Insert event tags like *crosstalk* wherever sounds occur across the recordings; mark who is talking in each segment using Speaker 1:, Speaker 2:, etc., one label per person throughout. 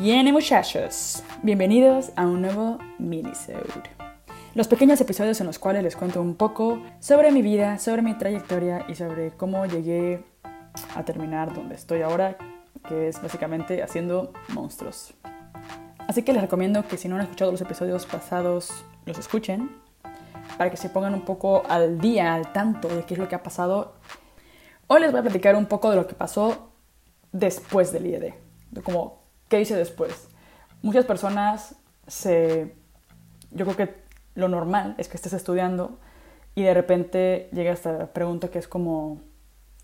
Speaker 1: Bien, muchachos, bienvenidos a un nuevo minisode. Los pequeños episodios en los cuales les cuento un poco sobre mi vida, sobre mi trayectoria y sobre cómo llegué a terminar donde estoy ahora, que es básicamente haciendo monstruos. Así que les recomiendo que si no han escuchado los episodios pasados, los escuchen, para que se pongan un poco al día, al tanto de qué es lo que ha pasado. Hoy les voy a platicar un poco de lo que pasó después del IED, de cómo ¿Qué hice después? Muchas personas se... Yo creo que lo normal es que estés estudiando y de repente llega esta pregunta que es como,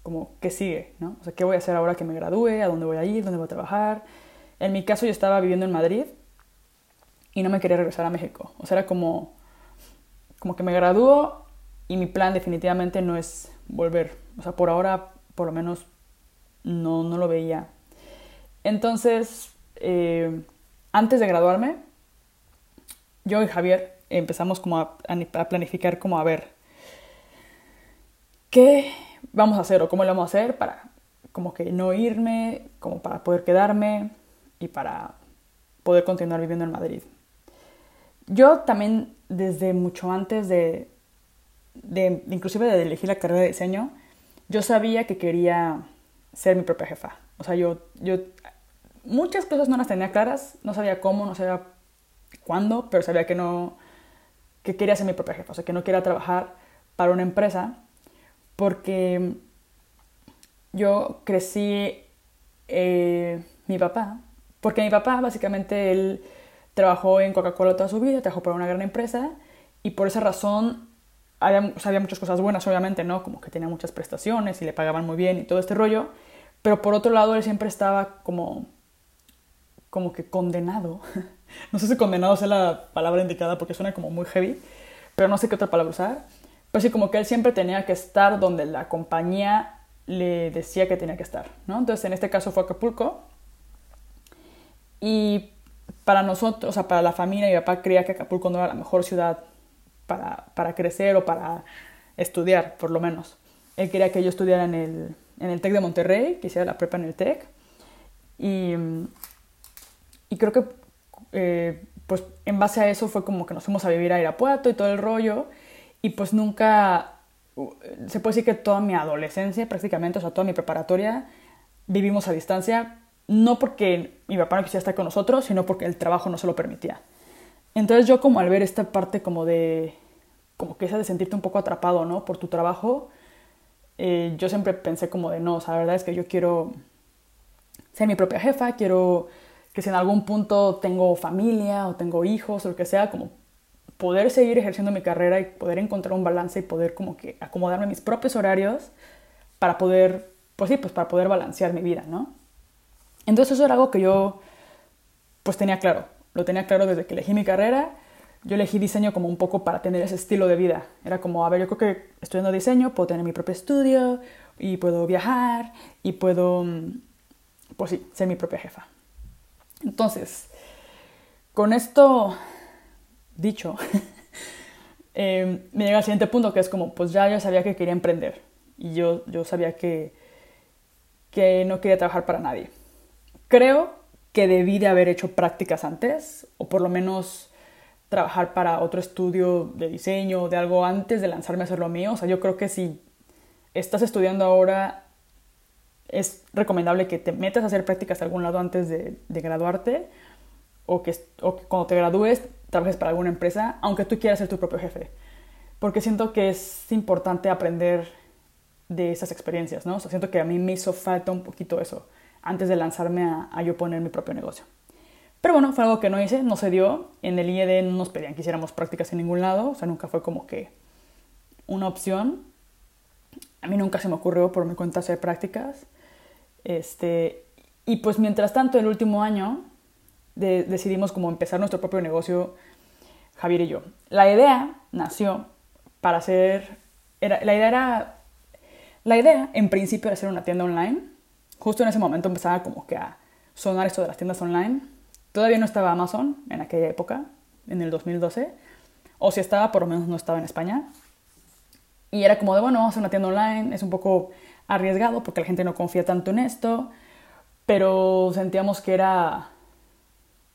Speaker 1: como ¿qué sigue? ¿no? O sea, ¿qué voy a hacer ahora que me gradúe? ¿A dónde voy a ir? ¿Dónde voy a trabajar? En mi caso yo estaba viviendo en Madrid y no me quería regresar a México. O sea, era como, como que me gradúo y mi plan definitivamente no es volver. O sea, por ahora, por lo menos, no, no lo veía. Entonces, eh, antes de graduarme, yo y Javier empezamos como a, planificar como a ver qué vamos a hacer o cómo lo vamos a hacer para como que no irme, como para poder quedarme y para poder continuar viviendo en Madrid. Yo también desde mucho antes de, de inclusive de elegir la carrera de diseño, yo sabía que quería ser mi propia jefa. O sea, yo, yo muchas cosas no las tenía claras, no sabía cómo, no sabía cuándo, pero sabía que no, que quería ser mi propia jefa, o sea, que no quería trabajar para una empresa, porque yo crecí, eh, mi papá, porque mi papá básicamente él trabajó en Coca-Cola toda su vida, trabajó para una gran empresa, y por esa razón había, había muchas cosas buenas, obviamente, ¿no? Como que tenía muchas prestaciones y le pagaban muy bien y todo este rollo, pero por otro lado él siempre estaba como como que condenado. *laughs* no sé si condenado sea la palabra indicada porque suena como muy heavy, pero no sé qué otra palabra usar. Pero sí, como que él siempre tenía que estar donde la compañía le decía que tenía que estar, ¿no? Entonces, en este caso fue Acapulco. Y para nosotros, o sea, para la familia, mi papá creía que Acapulco no era la mejor ciudad para, para crecer o para estudiar, por lo menos. Él quería que yo estudiara en el, en el TEC de Monterrey, que hiciera la prepa en el TEC. Y, y creo que, eh, pues en base a eso fue como que nos fuimos a vivir a Irapuato y todo el rollo. Y pues nunca, se puede decir que toda mi adolescencia prácticamente, o sea, toda mi preparatoria, vivimos a distancia. No porque mi papá no quisiera estar con nosotros, sino porque el trabajo no se lo permitía. Entonces yo como al ver esta parte como de, como que esa de sentirte un poco atrapado, ¿no? Por tu trabajo, eh, yo siempre pensé como de, no, o sea, la verdad es que yo quiero ser mi propia jefa, quiero que si en algún punto tengo familia o tengo hijos o lo que sea, como poder seguir ejerciendo mi carrera y poder encontrar un balance y poder como que acomodarme mis propios horarios para poder, pues sí, pues para poder balancear mi vida, ¿no? Entonces eso era algo que yo pues tenía claro, lo tenía claro desde que elegí mi carrera, yo elegí diseño como un poco para tener ese estilo de vida, era como, a ver, yo creo que estudiando diseño puedo tener mi propio estudio y puedo viajar y puedo, mm, pues sí, ser mi propia jefa. Entonces, con esto dicho, *laughs* em, me llega al siguiente punto que es como, pues ya yo sabía que quería emprender y yo, yo sabía que, que no quería trabajar para nadie. Creo que debí de haber hecho prácticas antes, o por lo menos trabajar para otro estudio de diseño o de algo antes de lanzarme a hacer lo mío. O sea, yo creo que si estás estudiando ahora es recomendable que te metas a hacer prácticas a algún lado antes de, graduarte o que, cuando te gradúes trabajes para alguna empresa, aunque tú quieras ser tu propio jefe. Porque siento que es importante aprender de esas experiencias, ¿no? O sea, siento que a mí me hizo falta un poquito eso antes de lanzarme a, yo poner mi propio negocio. Pero bueno, fue algo que no hice, no se dio. En el IED no nos pedían que hiciéramos prácticas en ningún lado, o sea, nunca fue como que una opción. A mí nunca se me ocurrió por mi cuenta hacer prácticas. Este, y pues mientras tanto, el último año decidimos como empezar nuestro propio negocio, Javier y yo. La idea nació para hacer, era, la idea era, la idea en principio era hacer una tienda online. Justo en ese momento empezaba como que a sonar esto de las tiendas online. Todavía no estaba Amazon en aquella época, en el 2012. O si estaba, por lo menos no estaba en España. Y era como de, bueno, vamos a hacer una tienda online. Es un poco arriesgado porque la gente no confía tanto en esto, pero sentíamos que era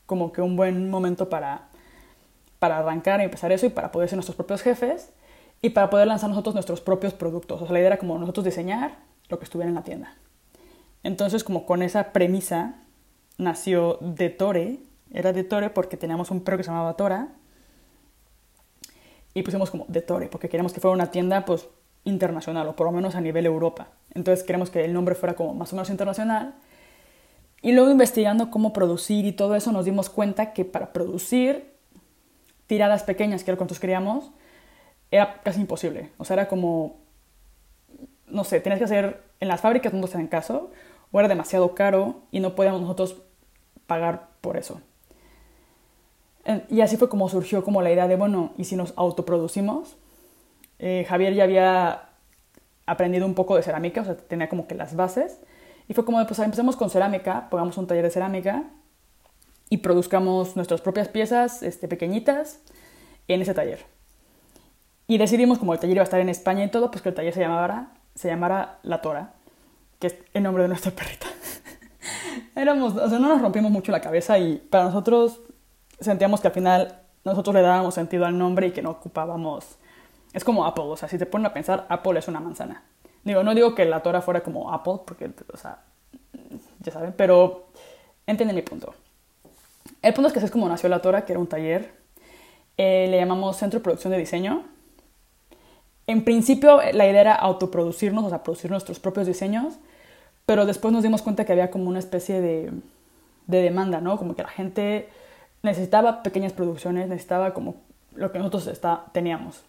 Speaker 1: como que un buen momento para, para arrancar y empezar eso y para poder ser nuestros propios jefes y para poder lanzar nosotros nuestros propios productos. O sea, la idea era como nosotros diseñar lo que estuviera en la tienda. Entonces, como con esa premisa nació De Tore. Era De Tore porque teníamos un perro que se llamaba Tora. Y pusimos como De Tore porque queríamos que fuera una tienda pues internacional o por lo menos a nivel Europa. Entonces queremos que el nombre fuera como más o menos internacional. Y luego investigando cómo producir y todo eso nos dimos cuenta que para producir tiradas pequeñas, que era nosotros queríamos, era casi imposible. O sea, era como, no sé, tenías que hacer en las fábricas no nos hacían caso, o era demasiado caro y no podíamos nosotros pagar por eso. Y así fue como surgió como la idea de, bueno, ¿y si nos autoproducimos? Eh, Javier ya había aprendido un poco de cerámica, o sea, tenía como que las bases. Y fue como, pues empecemos con cerámica, pongamos un taller de cerámica y produzcamos nuestras propias piezas este, pequeñitas en ese taller. Y decidimos, como el taller iba a estar en España y todo, pues que el taller se llamara, se llamara La Tora, que es el nombre de nuestra *laughs* perrita. Éramos, o sea, no nos rompimos mucho la cabeza y para nosotros sentíamos que al final nosotros le dábamos sentido al nombre y que no ocupábamos... Es como Apple, o sea, si te ponen a pensar, Apple es una manzana. Digo, no digo que la Tora fuera como Apple, porque, o sea, ya saben, pero entienden mi punto. El punto es que así es como nació la Tora, que era un taller. Eh, le llamamos Centro de Producción de Diseño en principio la idea era autoproducirnos, o sea, producir nuestros propios diseños, pero después nos dimos cuenta que había como una especie de, demanda, ¿no? Como que la gente necesitaba pequeñas producciones, necesitaba como lo que nosotros está, teníamos.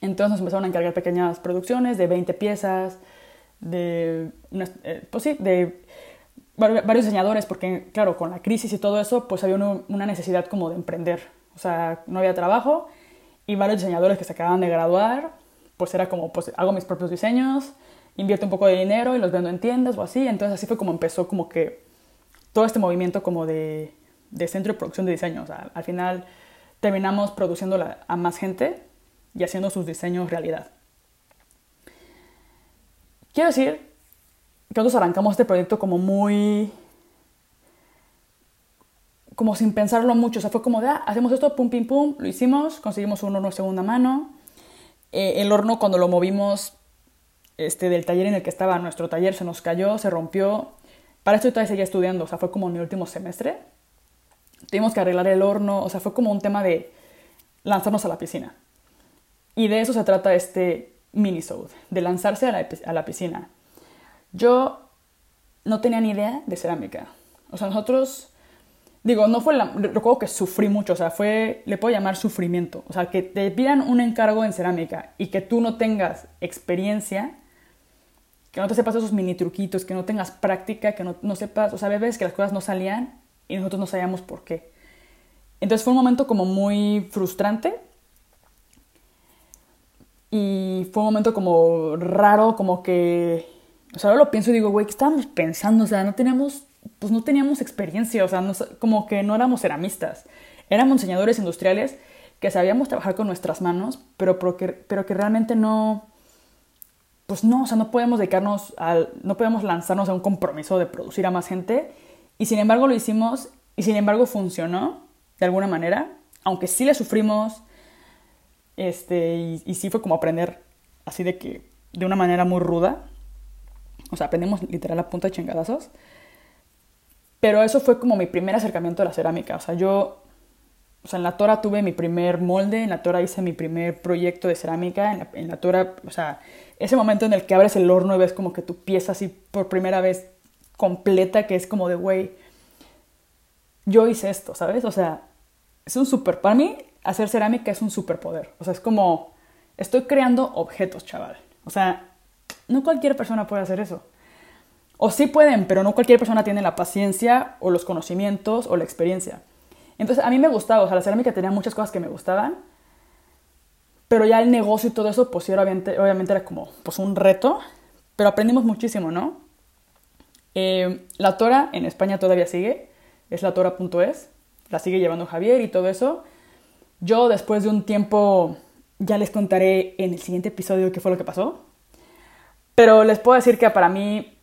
Speaker 1: Entonces nos empezaron a encargar pequeñas producciones de 20 piezas, de, eh, pues sí, de varios diseñadores, porque claro, con la crisis y todo eso, pues había una necesidad como de emprender. O sea, no había trabajo y varios diseñadores que se acababan de graduar, pues era como, pues hago mis propios diseños, invierto un poco de dinero y los vendo en tiendas o así. Entonces así fue como empezó como que todo este movimiento como de, de centro de producción de diseño. O sea, al final terminamos produciendo a más gente y haciendo sus diseños realidad. Quiero decir que nosotros arrancamos este proyecto como muy como sin pensarlo mucho. O sea, fue como de, ah, hacemos esto, pum, pim, pum, lo hicimos, conseguimos un horno de segunda mano. Eh, el horno, cuando lo movimos este, del taller en el que estaba nuestro taller, se nos cayó, se rompió. Para esto yo todavía seguía estudiando, o sea, fue como mi último semestre. Tuvimos que arreglar el horno, o sea, fue como un tema de lanzarnos a la piscina. Y de eso se trata este minisode, de lanzarse a la, a la piscina. Yo no tenía ni idea de cerámica. O sea, nosotros Digo, no fue la... Recuerdo que sufrí mucho, o sea, fue... Le puedo llamar sufrimiento. O sea, que te pidan un encargo en cerámica y que tú no tengas experiencia, que no te sepas esos mini truquitos, que no tengas práctica, que no, no sepas... O sea, ves que las cosas no salían y nosotros no sabíamos por qué. Entonces fue un momento como muy frustrante. Y fue un momento como raro, como que... O sea, ahora lo pienso y digo, güey, ¿qué estábamos pensando? O sea, no teníamos pues no teníamos experiencia, o sea, como que no éramos ceramistas, éramos diseñadores industriales que sabíamos trabajar con nuestras manos, pero, pero, que, pero que realmente no, pues no, o sea, no podemos dedicarnos al, no podemos lanzarnos a un compromiso de producir a más gente, y sin embargo lo hicimos, y sin embargo funcionó, de alguna manera, aunque sí le sufrimos, este, y, sí fue como aprender así de que, de una manera muy ruda, o sea, aprendimos literal a punta de chingadazos, pero eso fue como mi primer acercamiento a la cerámica. O sea, yo, o sea, en la Tora tuve mi primer molde, en la Tora hice mi primer proyecto de cerámica, en la, en la Tora, o sea, ese momento en el que abres el horno y ves como que tu pieza así por primera vez completa, que es como de, güey, yo hice esto, ¿sabes? O sea, es un super, para mí hacer cerámica es un superpoder. O sea, es como, estoy creando objetos, chaval. O sea, no cualquier persona puede hacer eso. O sí pueden, pero no cualquier persona tiene la paciencia o los conocimientos o la experiencia. Entonces a mí me gustaba, o sea, la cerámica tenía muchas cosas que me gustaban, pero ya el negocio y todo eso, pues sí, obviamente, obviamente era como pues un reto, pero aprendimos muchísimo, ¿no? Eh, la Tora en España todavía sigue, es la Tora.es, la sigue llevando Javier y todo eso. Yo después de un tiempo ya les contaré en el siguiente episodio qué fue lo que pasó, pero les puedo decir que para mí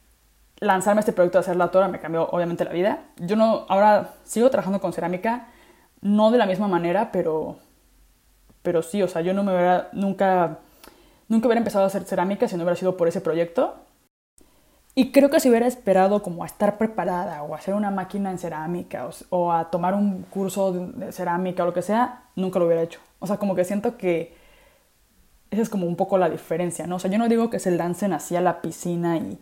Speaker 1: lanzarme este proyecto de hacer la tora me cambió obviamente la vida. Yo no, ahora sigo trabajando con cerámica, no de la misma manera, pero, pero sí, o sea, yo no me hubiera, nunca, nunca hubiera empezado a hacer cerámica si no hubiera sido por ese proyecto. Y creo que si hubiera esperado como a estar preparada o a hacer una máquina en cerámica o, a tomar un curso de cerámica o lo que sea, nunca lo hubiera hecho. O sea, como que siento que esa es como un poco la diferencia, ¿no? O sea, yo no digo que se lancen así a la piscina y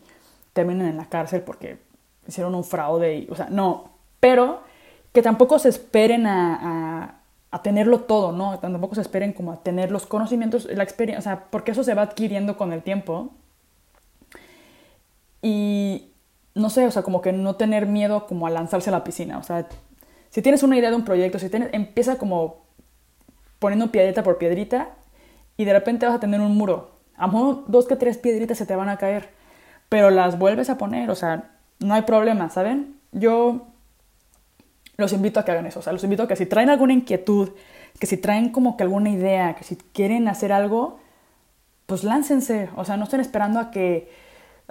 Speaker 1: terminen en la cárcel porque hicieron un fraude, y, o sea, no, pero que tampoco se esperen a, a, tenerlo todo, ¿no? Tampoco se esperen como a tener los conocimientos, la experiencia, o sea, porque eso se va adquiriendo con el tiempo. Y no sé, o sea, como que no tener miedo como a lanzarse a la piscina, o sea, si tienes una idea de un proyecto, si tienes, empieza como poniendo piedrita por piedrita y de repente vas a tener un muro. A lo dos que tres piedritas se te van a caer pero las vuelves a poner, o sea, no hay problema, ¿saben? Yo los invito a que hagan eso, o sea, los invito a que si traen alguna inquietud, que si traen como que alguna idea, que si quieren hacer algo, pues láncense, o sea, no estén esperando a que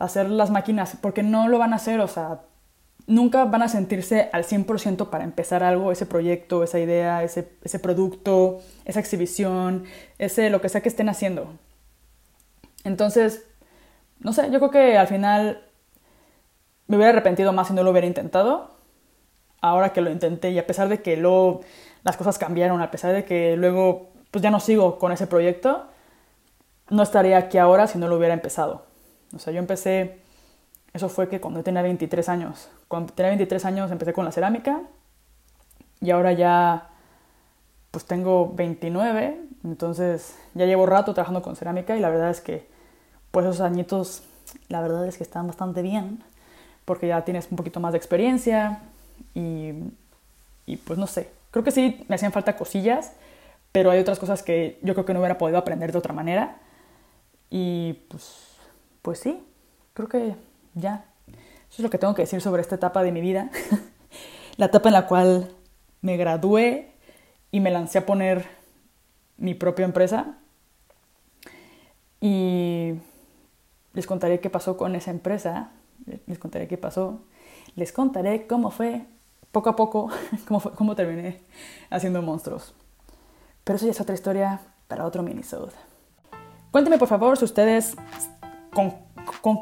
Speaker 1: hacer las máquinas, porque no lo van a hacer, o sea, nunca van a sentirse al 100% para empezar algo, ese proyecto, esa idea, ese, ese producto, esa exhibición, ese lo que sea que estén haciendo. Entonces, no sé, yo creo que al final me hubiera arrepentido más si no lo hubiera intentado. Ahora que lo intenté y a pesar de que luego las cosas cambiaron, a pesar de que luego pues ya no sigo con ese proyecto, no estaría aquí ahora si no lo hubiera empezado. O sea, yo empecé, eso fue que cuando tenía 23 años. Cuando tenía 23 años empecé con la cerámica y ahora ya pues tengo 29, entonces ya llevo rato trabajando con cerámica y la verdad es que pues esos añitos, la verdad es que están bastante bien, porque ya tienes un poquito más de experiencia y, y pues no sé, creo que sí me hacían falta cosillas, pero hay otras cosas que yo creo que no hubiera podido aprender de otra manera. Y pues, pues sí, creo que ya. Eso es lo que tengo que decir sobre esta etapa de mi vida. *laughs* la etapa en la cual me gradué y me lancé a poner mi propia empresa. Y les contaré qué pasó con esa empresa, les contaré qué pasó, les contaré cómo fue poco a poco, *laughs* cómo, cómo terminé haciendo monstruos. Pero eso ya es otra historia para otro minisode. Cuéntenme por favor si ustedes con,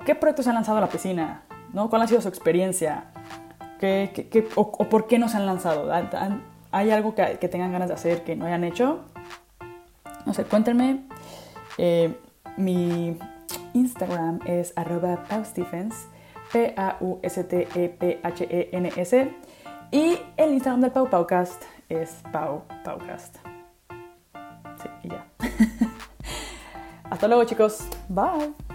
Speaker 1: qué proyectos han lanzado a la piscina, ¿no? ¿Cuál ha sido su experiencia? ¿Qué, qué, o, por qué no se han lanzado? ¿Hay algo que, tengan ganas de hacer que no hayan hecho? No sé, cuéntenme. Eh, mi Instagram es arroba paustephens, P-A-U-S-T-E-P-H-E-N-S. Y el Instagram del Pau Paucast es Pau Paucast. Sí, y ya. *laughs* Hasta luego chicos. Bye.